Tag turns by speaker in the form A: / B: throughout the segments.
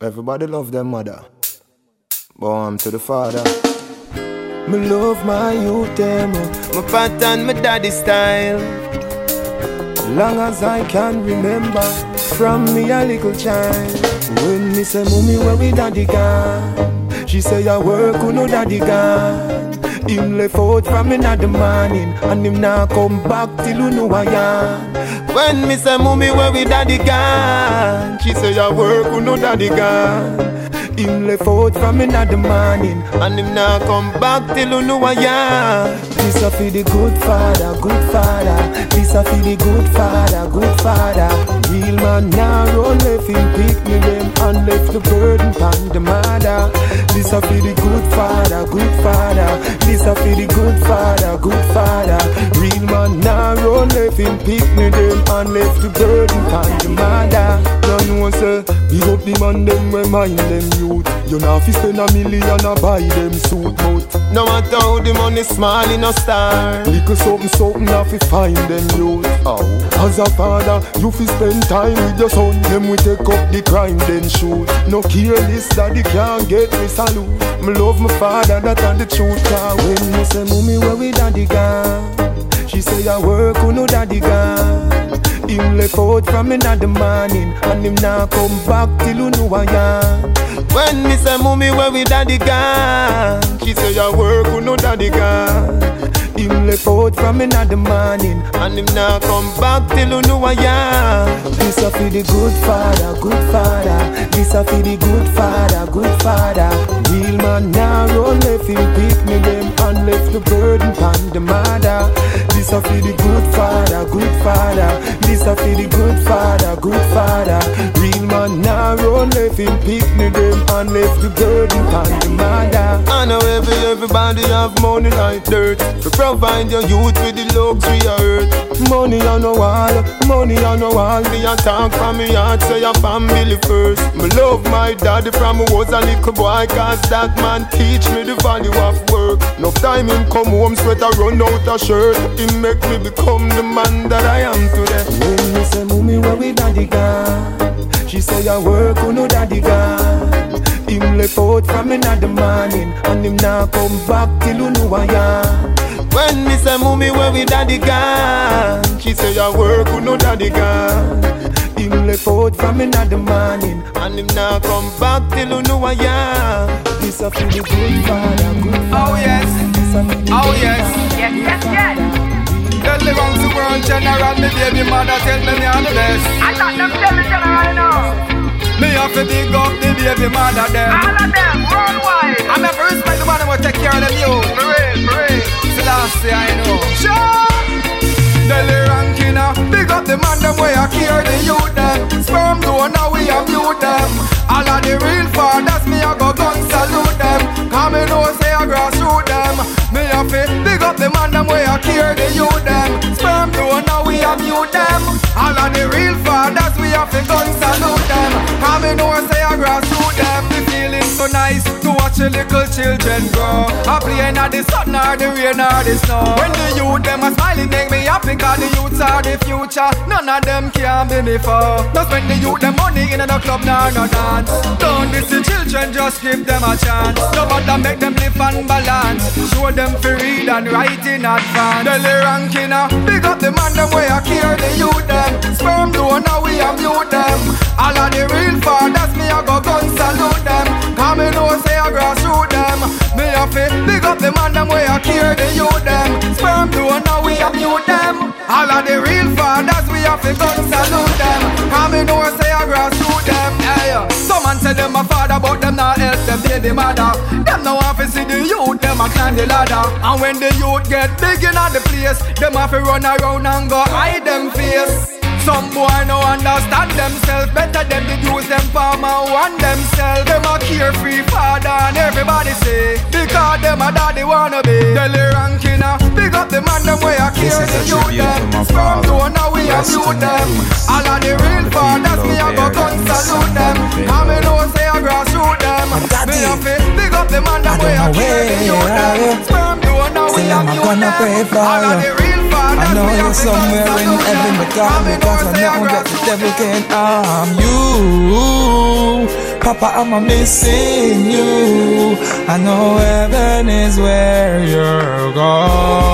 A: Everybody love their mother. Born to the father. Me love my youth them, oh. my pattern, my daddy style. Long as I can remember, from me a little child. When me say, mommy, where we daddy gone? She say, I work, with no daddy gone. Him left out from me in morning, and him now come back till you know I am. When me say, mommy, where we daddy gone? She say, I work, with no daddy gone. Him left out from in the morning And him now come back till you know I am. This a for the good father, good father. This a for the good father, good father. Real man now run left him pick me them And left the burden on the mother. This a for the good father, good father. This a for the good father, good father. Real man now run left him pick me them And left the burden on the mother Don't know say, big up the man them remind them you youth. You know fi spend a million a buy them suit but No matter how the money small in a star. Little something something have fi find them youth. Oh. As a father you fi spend time with your son. Them we take up the crime then shoot. No careless daddy can't get me salute. Me love my father that and the truth. Cause when me say mommy where we daddy gone She say I work on no daddy gone him left out from in the morning And him now come back till you know I am. When me say mommy where we daddy gone? She say I work with no daddy gone Him left out from in the morning And him now come back till you know I am. This a for the good father, good father. This a for the good father, good father. Real man now run left him pick me them And left the burden on the mother This a for the good father, good father. This a for the good father, good father. Real man now run left him pick me them And left the burden on the mother. I know every, everybody have money like dirt. To provide your youth with the luxury of earth. Money on the wall, money on the wall. Me a talk from me heart, say your family first. Me love my daddy from I was a little boy Cause that man teach me the value of work. No time him come home, sweat a run out a shirt He make me become the man that I am today. When me say, mommy, where we daddy gone? She say, I work, with no daddy gone? Him left out from in the morning And him now come back till you know I am. When me say, mommy, where we daddy gone? She say, I work with no daddy gone. Him left out from in the morning And him now come back till you know I am. This a for the good father, good father.
B: Oh yes, oh yes
C: Yes, yes, yes
B: Tell the wrong to world general, me baby mother tell me me are the best.
C: I thought them tell the general now
B: Me have to big up the baby mother them.
C: All of them, worldwide.
B: I'm a first respect the man who take care of them you.
C: For real
B: Selassie I know. Sure. Delly ranking uh, Big up the man them way I care the youth them. Sperm donor now we have you them. All of the real fathers me I go gun salute them. Come me know say I grassroot them. Me have to big up man them way I care the youth them. Sperm donor we have you them. All of the real fathers we have to gun salute them. Come me know say I grassroot them. The feeling so nice to watch the little children grow. I playing at the sun or the rain or the snow. When the youth them are smiling make me happy Cause the youths are the future. None of them can be me for No spend the youth them money in the club nor no dance. Don't miss the children just give them a chance. No matter make them live and balance. Show them to read and write in advance. Delly ranking uh, Big up the man them way I care the youth them. Sperm donor we have mute them. All of the real fathers me I go gun Me have big up the man them way I care the youth them. Sperm donor we have mute them. All of the real fathers we have to gun salute them. Come me know say I grassroot them. Hey, uh. Some man say them a father but them not help them baby mother. Them no want to see the youth them a climb the ladder. And when the youth get big in the place Them have to run around and go hide them face. Some boy no understand themselves Better them to use them farmer want themselves Them a carefree father and everybody say Because them a daddy wanna be. Delly ranking uh, Big up the man them way I care the youth them. Sperm donor we have you them. All of the real fathers me a go gun salute them. And me know say I grassroot them? Me a fi big up the man them way I care the youth them. Sperm donor we have you them. All of the real
D: I know somewhere in heaven, but God, because I know that the devil can't harm you. Papa, I'm missing you. I know heaven is where you're gone.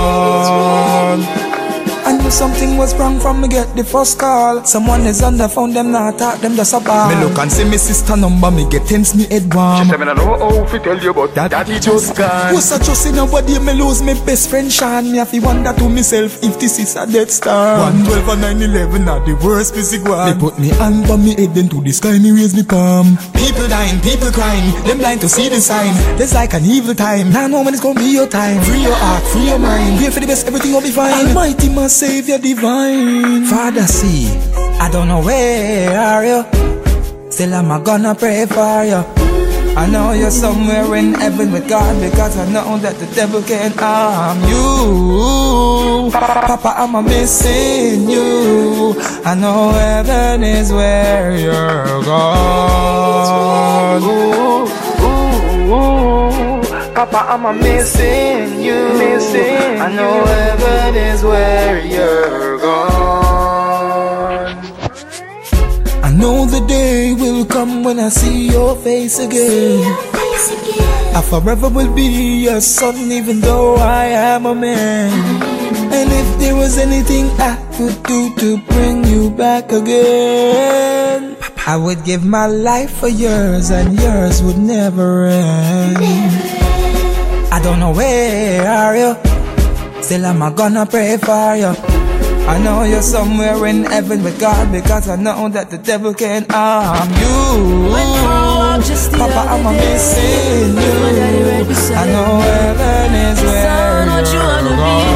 D: I knew something was wrong from me get the first call. Someone is on the phone, them not talk, them just a ball. Me look and see me sister number, me get tense, me head warm.
B: She say me no know how to tell you, about that daddy just gone.
D: What's I trust in nobody, me lose my best friend Sean. Me have to wonder to myself if this is a death star. 112 and 911 are the worst physical one. They put me hand on me head, then to the sky me raise me palm. People dying, people crying, them blind to see the sign. There's like an evil time. Now know when it's gonna be your time. Free your heart, free your mind. Pray for the best, everything will be fine. Almighty, my Savior divine. Father, see, I don't know where are you. Still, I'm gonna pray for you. I know you're somewhere in heaven with God because I know that the devil can't harm you. Papa, I'm missing you. I know heaven is where you're gone. Ooh, ooh, ooh. Papa, I'm a missing you. Missing I know heaven is where you're gone. I know the day will come when I see your face again. I forever will be your son, even though I am a man. And if there was anything I could do to bring you back again, I would give my life for yours, and yours would never end. I don't know where are you. Still, I'm gonna pray for you. I know you're somewhere in heaven with God because I know that the devil can't harm you. Papa, I'm missing you. I know heaven is where you're going.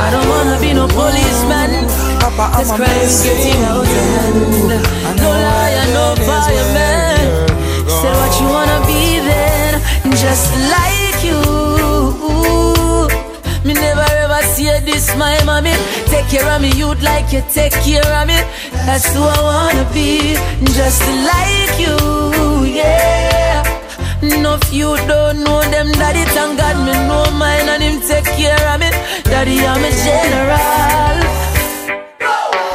E: I don't wanna be no policeman.
D: Papa, I'm
E: crime is getting out of hand. No liar, no fireman. Said what you wanna be just like you. Me never ever see this, my mommy. Take care of me, you'd like you take care of me. That's who I wanna be, just like you, yeah. No, you don't know them, daddy, thank God me know mine and him take care of me. Daddy, I'm a general.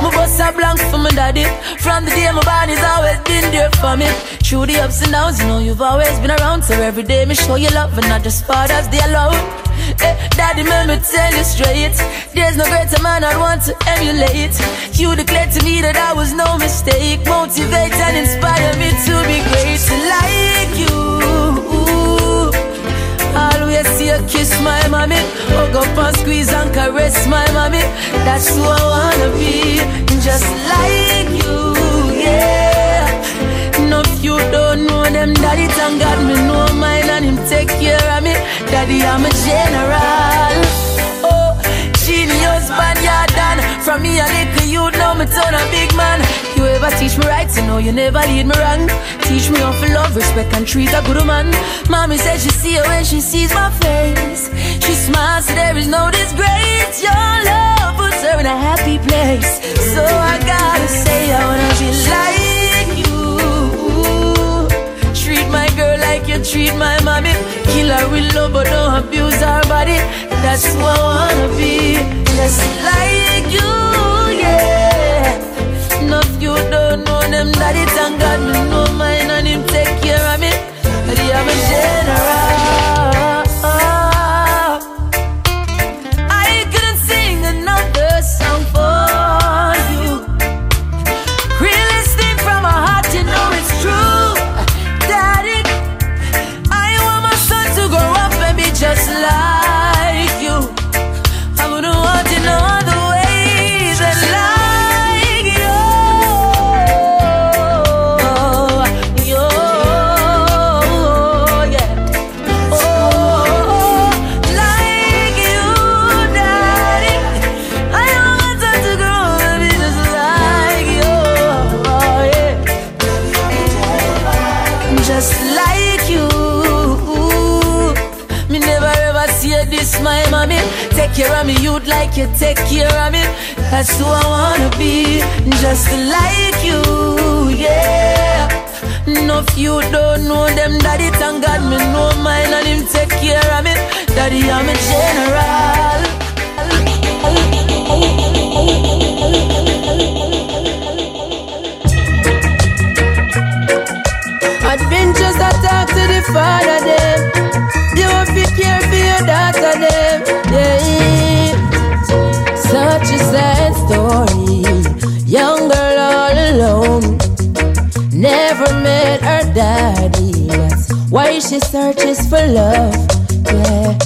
E: My bust a blank for my daddy. From the day my body's always been there for me. Through the ups and downs, you know you've always been around. So every day me show you love and not just fathers they alone. Eh, daddy, let me tell you straight. There's no greater man I'd want to emulate. You declared to me that I was no mistake. Motivate and inspire me to be great like you. Always see you kiss my mommy Hug up and squeeze and caress my mommy That's who I wanna be Just like you, Daddy, thank God me know mine And him take care of me. Daddy, I'm a general. Oh, genius, man, you're done From me a little you know me turn a big man. You ever teach me right, you know you never lead me wrong. Teach me how to love, respect and treat a good man Mommy said she see it when she sees my face. She smiles, so there is no disgrace. Your love puts her in a happy place. So I love but don't abuse our body. That's who I wanna be. Just like you, yeah. No, if you don't know them daddy Thank God me know like you take care of me. That's who I wanna be, just like you, yeah. No, you don't know them, daddy, thank God me know mine and him take care of me. Daddy, I'm a general. Adventures that talk to the father there. Daddy. Why she searches for love. Yeah.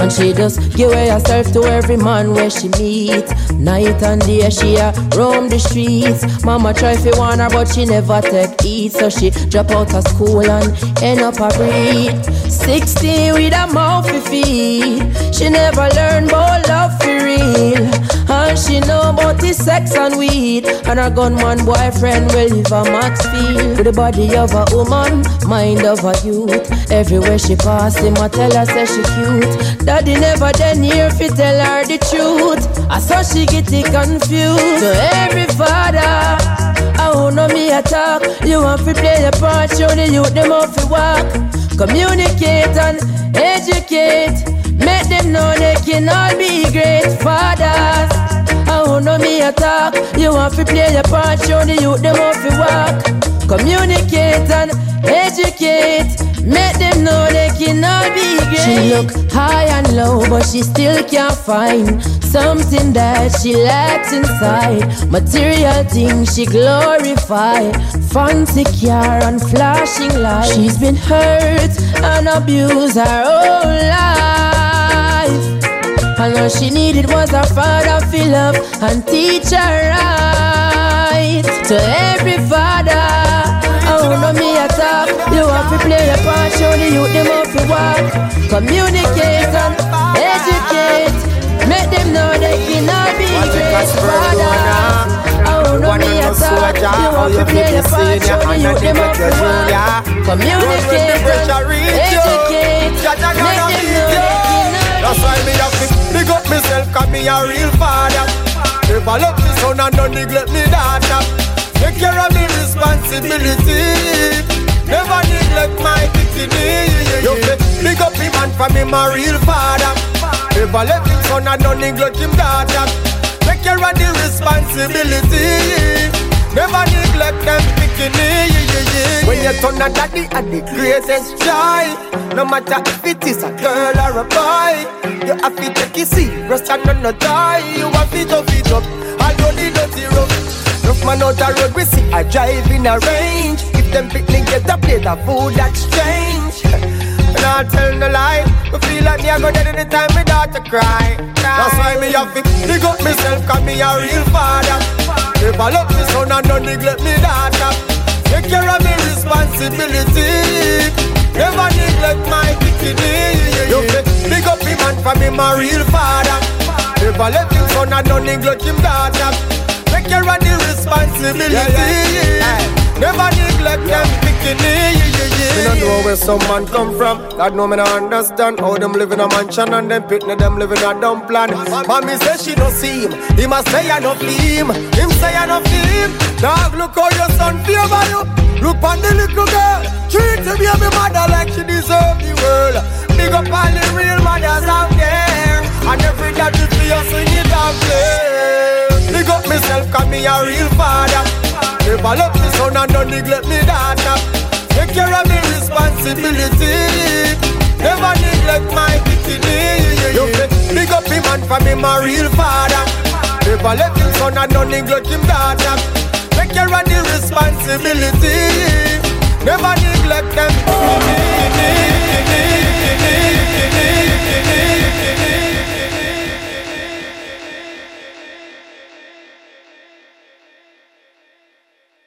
E: And she just give away herself to every man where she meet. Night and day she a roam the streets. Mama try fi warn her but she never take heed. So she drop out of school and end up a breed. 16 with a mouth to feed. She never learn about love for real. And she know about the sex and weed. And her gunman boyfriend will live a max feel. With the body of a woman, mind of a youth. Everywhere she pass him, I tell her say she cute. Daddy never then here fi tell her the truth. I saw she get it confused. So every father, I won't know me a talk. You want to play your part, show the youth them off fi walk. Communicate and educate. Make them know they can all be great fathers. I won't know me a talk. You want to play your part, show the youth them off fi walk. Communicate and educate. Make them know they cannot be great. She look high and low, but she still can't find something that she lacks inside. Material things she glorify, fancy car and flashing lights. She's been hurt and abused her whole life. And all she needed was a father to love and teach her right. To every father, oh no me a talk. You have to play your part, show the youth them how to walk. Communicate and educate. Make them know they can all be great fathers. Oh no me a talk. You have to play your part, show the youth them how to walk. Communicate
F: me a real father. Never love me son and don't neglect me daughter. Take care of me responsibility. Never neglect my dignity. You big up him man for me, my real father. Never let him son and don't neglect him daughter. Take care of the responsibility. Never neglect them bikini. When you turn a daddy are the greatest joy. No matter if it is a girl or a boy, you have to take it serious and not no die. You have to tough it up. I know the dirty rough. Rough man out the road, we see a drive in a range. If them picnic get a plate of food, strange. And I tell no lie, I feel like me I go dead anytime my daughter cry. That's why me have to big up myself, cause me a real father. Never love me son and don't neglect me daughter. Take care of me responsibility. Never neglect my bikini. You say, big up him man for me, my real father. Never let him son and don't neglect him daughter. Take care of the responsibility. Never neglect them bikini. Me no know where some man come from. God know me no understand how them live in a mansion and them picnic them live in a dumb plan. Mommy say she no see him. He must say I no feel him. Him say I no feel him. Dog look how your son favor you. Look on the little girl. Treat the baby mother like she deserve the world. Big up all the real mothers out there. And every dad will be us sing it out there. Big up myself cause me a real father. Never love me son and don't neglect me daughter. Take care of me responsibility. Never neglect my bikini. You say, big up him man for me my real father. Never let him son and don't neglect him daughter. Take care of the responsibility. Never neglect them. Oh.